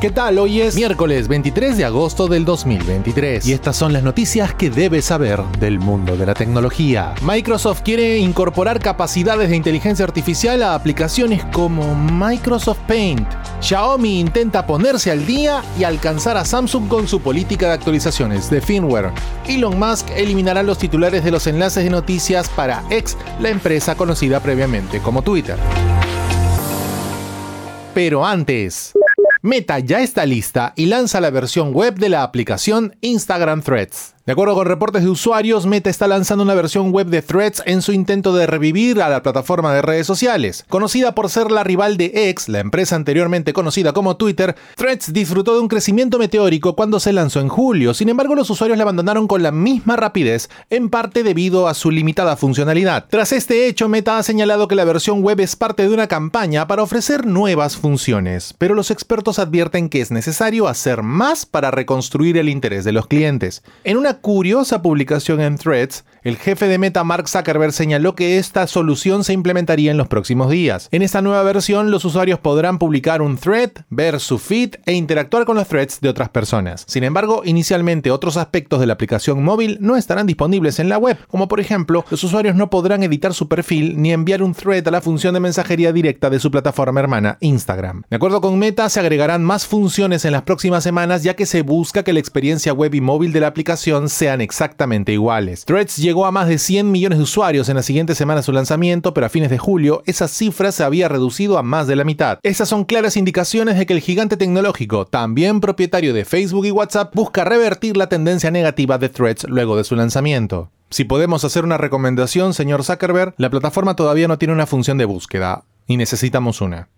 ¿Qué tal? Hoy es miércoles 23 de agosto del 2023 y estas son las noticias que debes saber del mundo de la tecnología. Microsoft quiere incorporar capacidades de inteligencia artificial a aplicaciones como Microsoft Paint. Xiaomi intenta ponerse al día y alcanzar a Samsung con su política de actualizaciones de firmware. Elon Musk eliminará los titulares de los enlaces de noticias para X, la empresa conocida previamente como Twitter. Pero antes... Meta ya está lista y lanza la versión web de la aplicación Instagram Threads. De acuerdo con reportes de usuarios, Meta está lanzando una versión web de Threads en su intento de revivir a la plataforma de redes sociales. Conocida por ser la rival de X, la empresa anteriormente conocida como Twitter, Threads disfrutó de un crecimiento meteórico cuando se lanzó en julio. Sin embargo, los usuarios la abandonaron con la misma rapidez, en parte debido a su limitada funcionalidad. Tras este hecho, Meta ha señalado que la versión web es parte de una campaña para ofrecer nuevas funciones, pero los expertos advierten que es necesario hacer más para reconstruir el interés de los clientes. En una curiosa publicación en Threads, el jefe de Meta Mark Zuckerberg señaló que esta solución se implementaría en los próximos días. En esta nueva versión, los usuarios podrán publicar un thread, ver su feed e interactuar con los threads de otras personas. Sin embargo, inicialmente otros aspectos de la aplicación móvil no estarán disponibles en la web, como por ejemplo, los usuarios no podrán editar su perfil ni enviar un thread a la función de mensajería directa de su plataforma hermana Instagram. De acuerdo con Meta, se agregarán más funciones en las próximas semanas ya que se busca que la experiencia web y móvil de la aplicación sean exactamente iguales. Threads llegó a más de 100 millones de usuarios en la siguiente semana de su lanzamiento, pero a fines de julio esa cifra se había reducido a más de la mitad. Estas son claras indicaciones de que el gigante tecnológico, también propietario de Facebook y WhatsApp, busca revertir la tendencia negativa de Threads luego de su lanzamiento. Si podemos hacer una recomendación, señor Zuckerberg, la plataforma todavía no tiene una función de búsqueda y necesitamos una.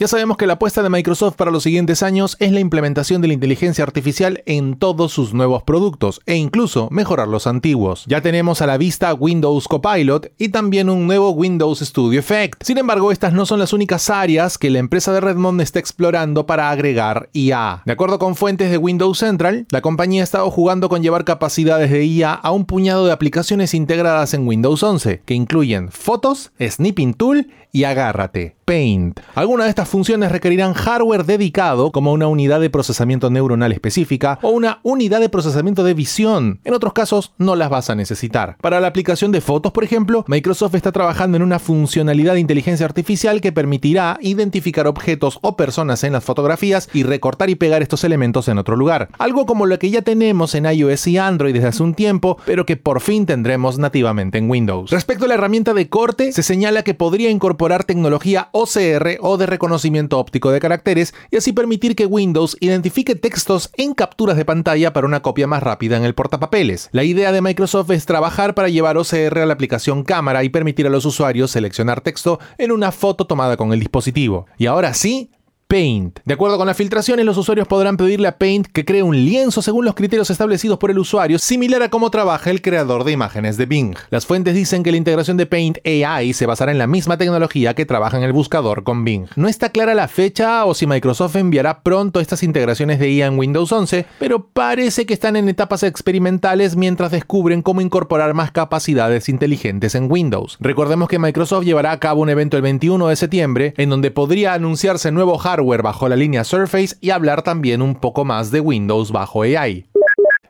Ya sabemos que la apuesta de Microsoft para los siguientes años es la implementación de la inteligencia artificial en todos sus nuevos productos e incluso mejorar los antiguos. Ya tenemos a la vista Windows Copilot y también un nuevo Windows Studio Effect. Sin embargo, estas no son las únicas áreas que la empresa de Redmond está explorando para agregar IA. De acuerdo con fuentes de Windows Central, la compañía ha estado jugando con llevar capacidades de IA a un puñado de aplicaciones integradas en Windows 11, que incluyen fotos, Snipping Tool y Agárrate, Paint. Algunas de estas funciones requerirán hardware dedicado, como una unidad de procesamiento neuronal específica o una unidad de procesamiento de visión. En otros casos, no las vas a necesitar. Para la aplicación de fotos, por ejemplo, Microsoft está trabajando en una funcionalidad de inteligencia artificial que permitirá identificar objetos o personas en las fotografías y recortar y pegar estos elementos en otro lugar. Algo como lo que ya tenemos en iOS y Android desde hace un tiempo, pero que por fin tendremos nativamente en Windows. Respecto a la herramienta de corte, se señala que podría incorporar tecnología OCR o de reconocimiento óptico de caracteres y así permitir que Windows identifique textos en capturas de pantalla para una copia más rápida en el portapapeles. La idea de Microsoft es trabajar para llevar OCR a la aplicación cámara y permitir a los usuarios seleccionar texto en una foto tomada con el dispositivo. Y ahora sí, Paint. De acuerdo con las filtraciones, los usuarios podrán pedirle a Paint que cree un lienzo según los criterios establecidos por el usuario, similar a cómo trabaja el creador de imágenes de Bing. Las fuentes dicen que la integración de Paint AI se basará en la misma tecnología que trabaja en el buscador con Bing. No está clara la fecha o si Microsoft enviará pronto estas integraciones de IA en Windows 11, pero parece que están en etapas experimentales mientras descubren cómo incorporar más capacidades inteligentes en Windows. Recordemos que Microsoft llevará a cabo un evento el 21 de septiembre en donde podría anunciarse nuevo hardware bajo la línea Surface y hablar también un poco más de Windows bajo AI.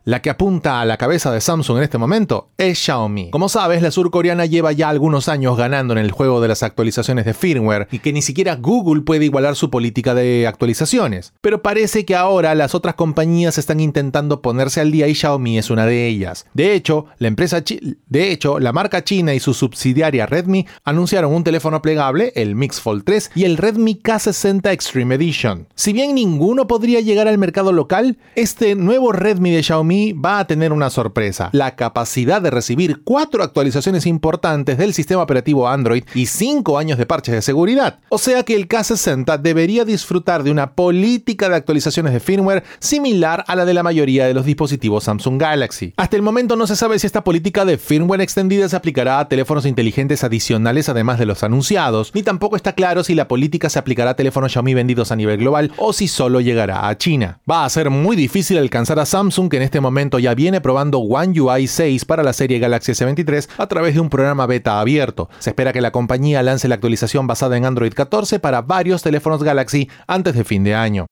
La que apunta a la cabeza de Samsung en este momento es Xiaomi. Como sabes, la surcoreana lleva ya algunos años ganando en el juego de las actualizaciones de firmware y que ni siquiera Google puede igualar su política de actualizaciones. Pero parece que ahora las otras compañías están intentando ponerse al día y Xiaomi es una de ellas. De hecho, la empresa de hecho, la marca china y su subsidiaria Redmi anunciaron un teléfono plegable, el Mix Fold 3 y el Redmi K60 Extreme Edition. Si bien ninguno podría llegar al mercado local, este nuevo Redmi de Xiaomi va a tener una sorpresa, la capacidad de recibir cuatro actualizaciones importantes del sistema operativo Android y cinco años de parches de seguridad. O sea que el K60 debería disfrutar de una política de actualizaciones de firmware similar a la de la mayoría de los dispositivos Samsung Galaxy. Hasta el momento no se sabe si esta política de firmware extendida se aplicará a teléfonos inteligentes adicionales además de los anunciados, ni tampoco está claro si la política se aplicará a teléfonos Xiaomi vendidos a nivel global o si solo llegará a China. Va a ser muy difícil alcanzar a Samsung que en este este momento ya viene probando One UI 6 para la serie Galaxy S23 a través de un programa beta abierto. Se espera que la compañía lance la actualización basada en Android 14 para varios teléfonos Galaxy antes de fin de año.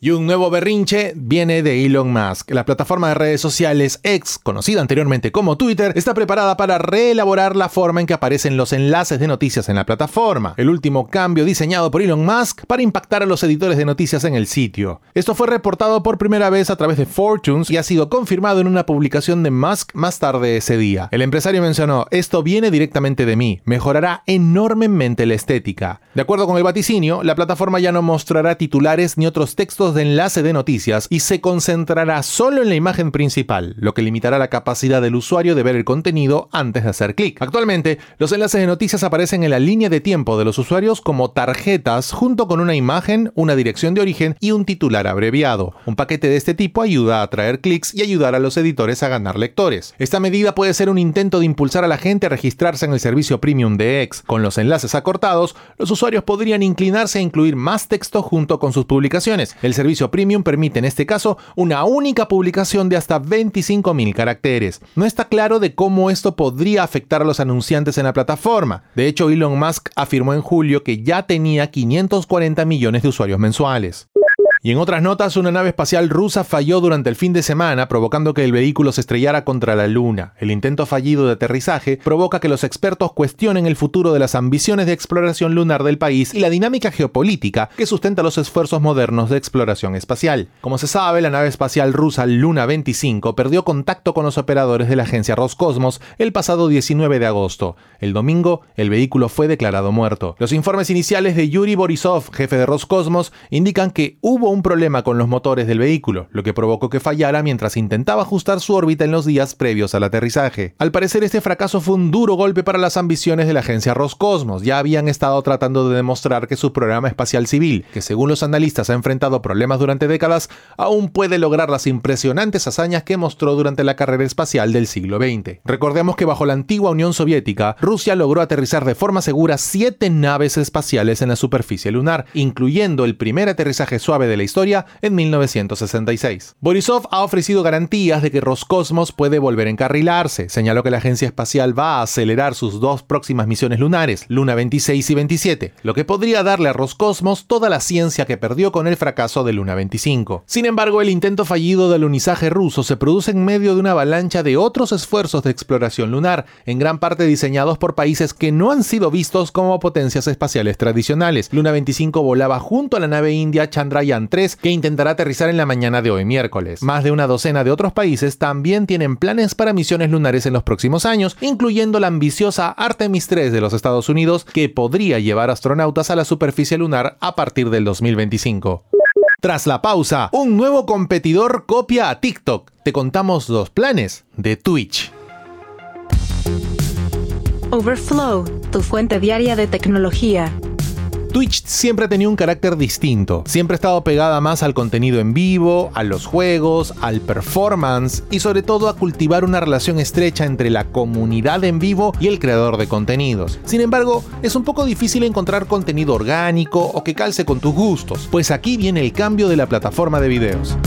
Y un nuevo berrinche viene de Elon Musk. La plataforma de redes sociales X, conocida anteriormente como Twitter, está preparada para reelaborar la forma en que aparecen los enlaces de noticias en la plataforma. El último cambio diseñado por Elon Musk para impactar a los editores de noticias en el sitio. Esto fue reportado por primera vez a través de Fortunes y ha sido confirmado en una publicación de Musk más tarde ese día. El empresario mencionó, esto viene directamente de mí, mejorará enormemente la estética. De acuerdo con el vaticinio, la plataforma ya no mostrará titulares ni otros textos de enlace de noticias y se concentrará solo en la imagen principal, lo que limitará la capacidad del usuario de ver el contenido antes de hacer clic. Actualmente, los enlaces de noticias aparecen en la línea de tiempo de los usuarios como tarjetas junto con una imagen, una dirección de origen y un titular abreviado. Un paquete de este tipo ayuda a atraer clics y ayudar a los editores a ganar lectores. Esta medida puede ser un intento de impulsar a la gente a registrarse en el servicio premium de X. Con los enlaces acortados, los usuarios podrían inclinarse a incluir más texto junto con sus publicaciones. El servicio premium permite en este caso una única publicación de hasta 25.000 caracteres. No está claro de cómo esto podría afectar a los anunciantes en la plataforma. De hecho, Elon Musk afirmó en julio que ya tenía 540 millones de usuarios mensuales. Y en otras notas, una nave espacial rusa falló durante el fin de semana, provocando que el vehículo se estrellara contra la Luna. El intento fallido de aterrizaje provoca que los expertos cuestionen el futuro de las ambiciones de exploración lunar del país y la dinámica geopolítica que sustenta los esfuerzos modernos de exploración espacial. Como se sabe, la nave espacial rusa Luna 25 perdió contacto con los operadores de la agencia Roscosmos el pasado 19 de agosto. El domingo, el vehículo fue declarado muerto. Los informes iniciales de Yuri Borisov, jefe de Roscosmos, indican que hubo un problema con los motores del vehículo, lo que provocó que fallara mientras intentaba ajustar su órbita en los días previos al aterrizaje. Al parecer este fracaso fue un duro golpe para las ambiciones de la agencia Roscosmos. Ya habían estado tratando de demostrar que su programa espacial civil, que según los analistas ha enfrentado problemas durante décadas, aún puede lograr las impresionantes hazañas que mostró durante la carrera espacial del siglo XX. Recordemos que bajo la antigua Unión Soviética, Rusia logró aterrizar de forma segura siete naves espaciales en la superficie lunar, incluyendo el primer aterrizaje suave de la historia en 1966. Borisov ha ofrecido garantías de que Roscosmos puede volver a encarrilarse. Señaló que la agencia espacial va a acelerar sus dos próximas misiones lunares, Luna 26 y 27, lo que podría darle a Roscosmos toda la ciencia que perdió con el fracaso de Luna 25. Sin embargo, el intento fallido del alunizaje ruso se produce en medio de una avalancha de otros esfuerzos de exploración lunar, en gran parte diseñados por países que no han sido vistos como potencias espaciales tradicionales. Luna 25 volaba junto a la nave india Chandrayaan 3 que intentará aterrizar en la mañana de hoy miércoles. Más de una docena de otros países también tienen planes para misiones lunares en los próximos años, incluyendo la ambiciosa Artemis 3 de los Estados Unidos, que podría llevar astronautas a la superficie lunar a partir del 2025. Tras la pausa, un nuevo competidor copia a TikTok. Te contamos los planes de Twitch. Overflow, tu fuente diaria de tecnología. Twitch siempre ha tenido un carácter distinto, siempre ha estado pegada más al contenido en vivo, a los juegos, al performance y sobre todo a cultivar una relación estrecha entre la comunidad en vivo y el creador de contenidos. Sin embargo, es un poco difícil encontrar contenido orgánico o que calce con tus gustos, pues aquí viene el cambio de la plataforma de videos.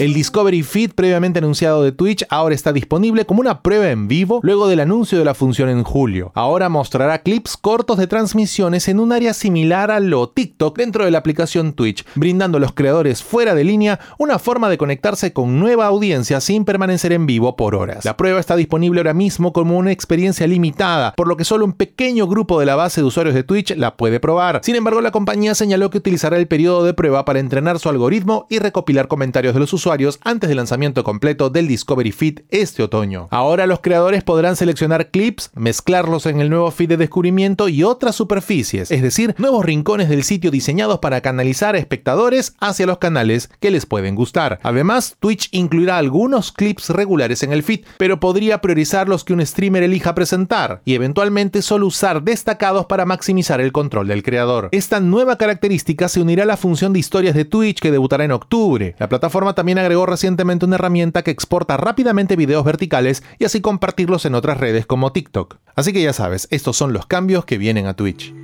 El Discovery Feed previamente anunciado de Twitch ahora está disponible como una prueba en vivo luego del anuncio de la función en julio. Ahora mostrará clips cortos de transmisiones en un área similar a lo TikTok dentro de la aplicación Twitch, brindando a los creadores fuera de línea una forma de conectarse con nueva audiencia sin permanecer en vivo por horas. La prueba está disponible ahora mismo como una experiencia limitada, por lo que solo un pequeño grupo de la base de usuarios de Twitch la puede probar. Sin embargo, la compañía señaló que utilizará el periodo de prueba para entrenar su algoritmo y recopilar comentarios de los usuarios antes del lanzamiento completo del Discovery Feed este otoño. Ahora los creadores podrán seleccionar clips, mezclarlos en el nuevo feed de descubrimiento y otras superficies, es decir, nuevos rincones del sitio diseñados para canalizar a espectadores hacia los canales que les pueden gustar. Además, Twitch incluirá algunos clips regulares en el feed, pero podría priorizar los que un streamer elija presentar y eventualmente solo usar destacados para maximizar el control del creador. Esta nueva característica se unirá a la función de historias de Twitch que debutará en octubre. La plataforma también agregó recientemente una herramienta que exporta rápidamente videos verticales y así compartirlos en otras redes como TikTok. Así que ya sabes, estos son los cambios que vienen a Twitch.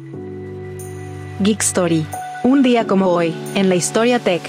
Geek Story. Un día como hoy, en la historia tech.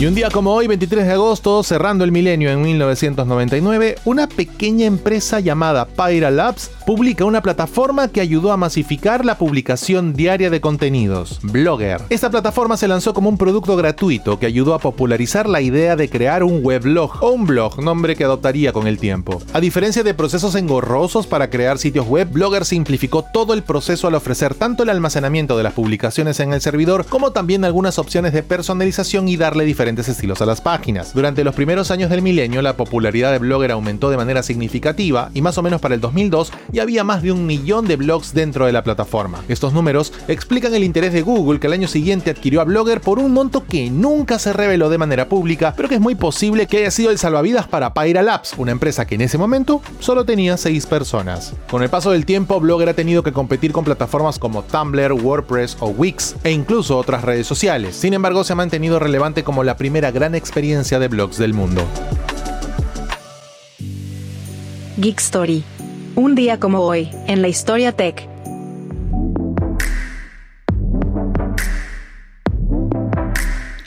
Y un día como hoy, 23 de agosto, cerrando el milenio en 1999, una pequeña empresa llamada Pyra Labs publica una plataforma que ayudó a masificar la publicación diaria de contenidos, Blogger. Esta plataforma se lanzó como un producto gratuito que ayudó a popularizar la idea de crear un weblog o un blog, nombre que adoptaría con el tiempo. A diferencia de procesos engorrosos para crear sitios web, Blogger simplificó todo el proceso al ofrecer tanto el almacenamiento de las publicaciones en el servidor como también algunas opciones de personalización y darle diferentes estilos a las páginas. Durante los primeros años del milenio, la popularidad de Blogger aumentó de manera significativa y más o menos para el 2002 ya había más de un millón de blogs dentro de la plataforma. Estos números explican el interés de Google que el año siguiente adquirió a Blogger por un monto que nunca se reveló de manera pública, pero que es muy posible que haya sido el salvavidas para Pyra Labs, una empresa que en ese momento solo tenía 6 personas. Con el paso del tiempo, Blogger ha tenido que competir con plataformas como Tumblr, WordPress o Wix e incluso otras redes sociales. Sin embargo, se ha mantenido relevante como la primera gran experiencia de blogs del mundo. Geek Story. Un día como hoy, en la historia tech.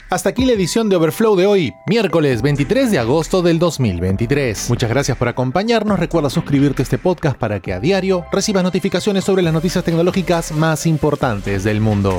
Hasta aquí la edición de Overflow de hoy, miércoles 23 de agosto del 2023. Muchas gracias por acompañarnos. Recuerda suscribirte a este podcast para que a diario recibas notificaciones sobre las noticias tecnológicas más importantes del mundo.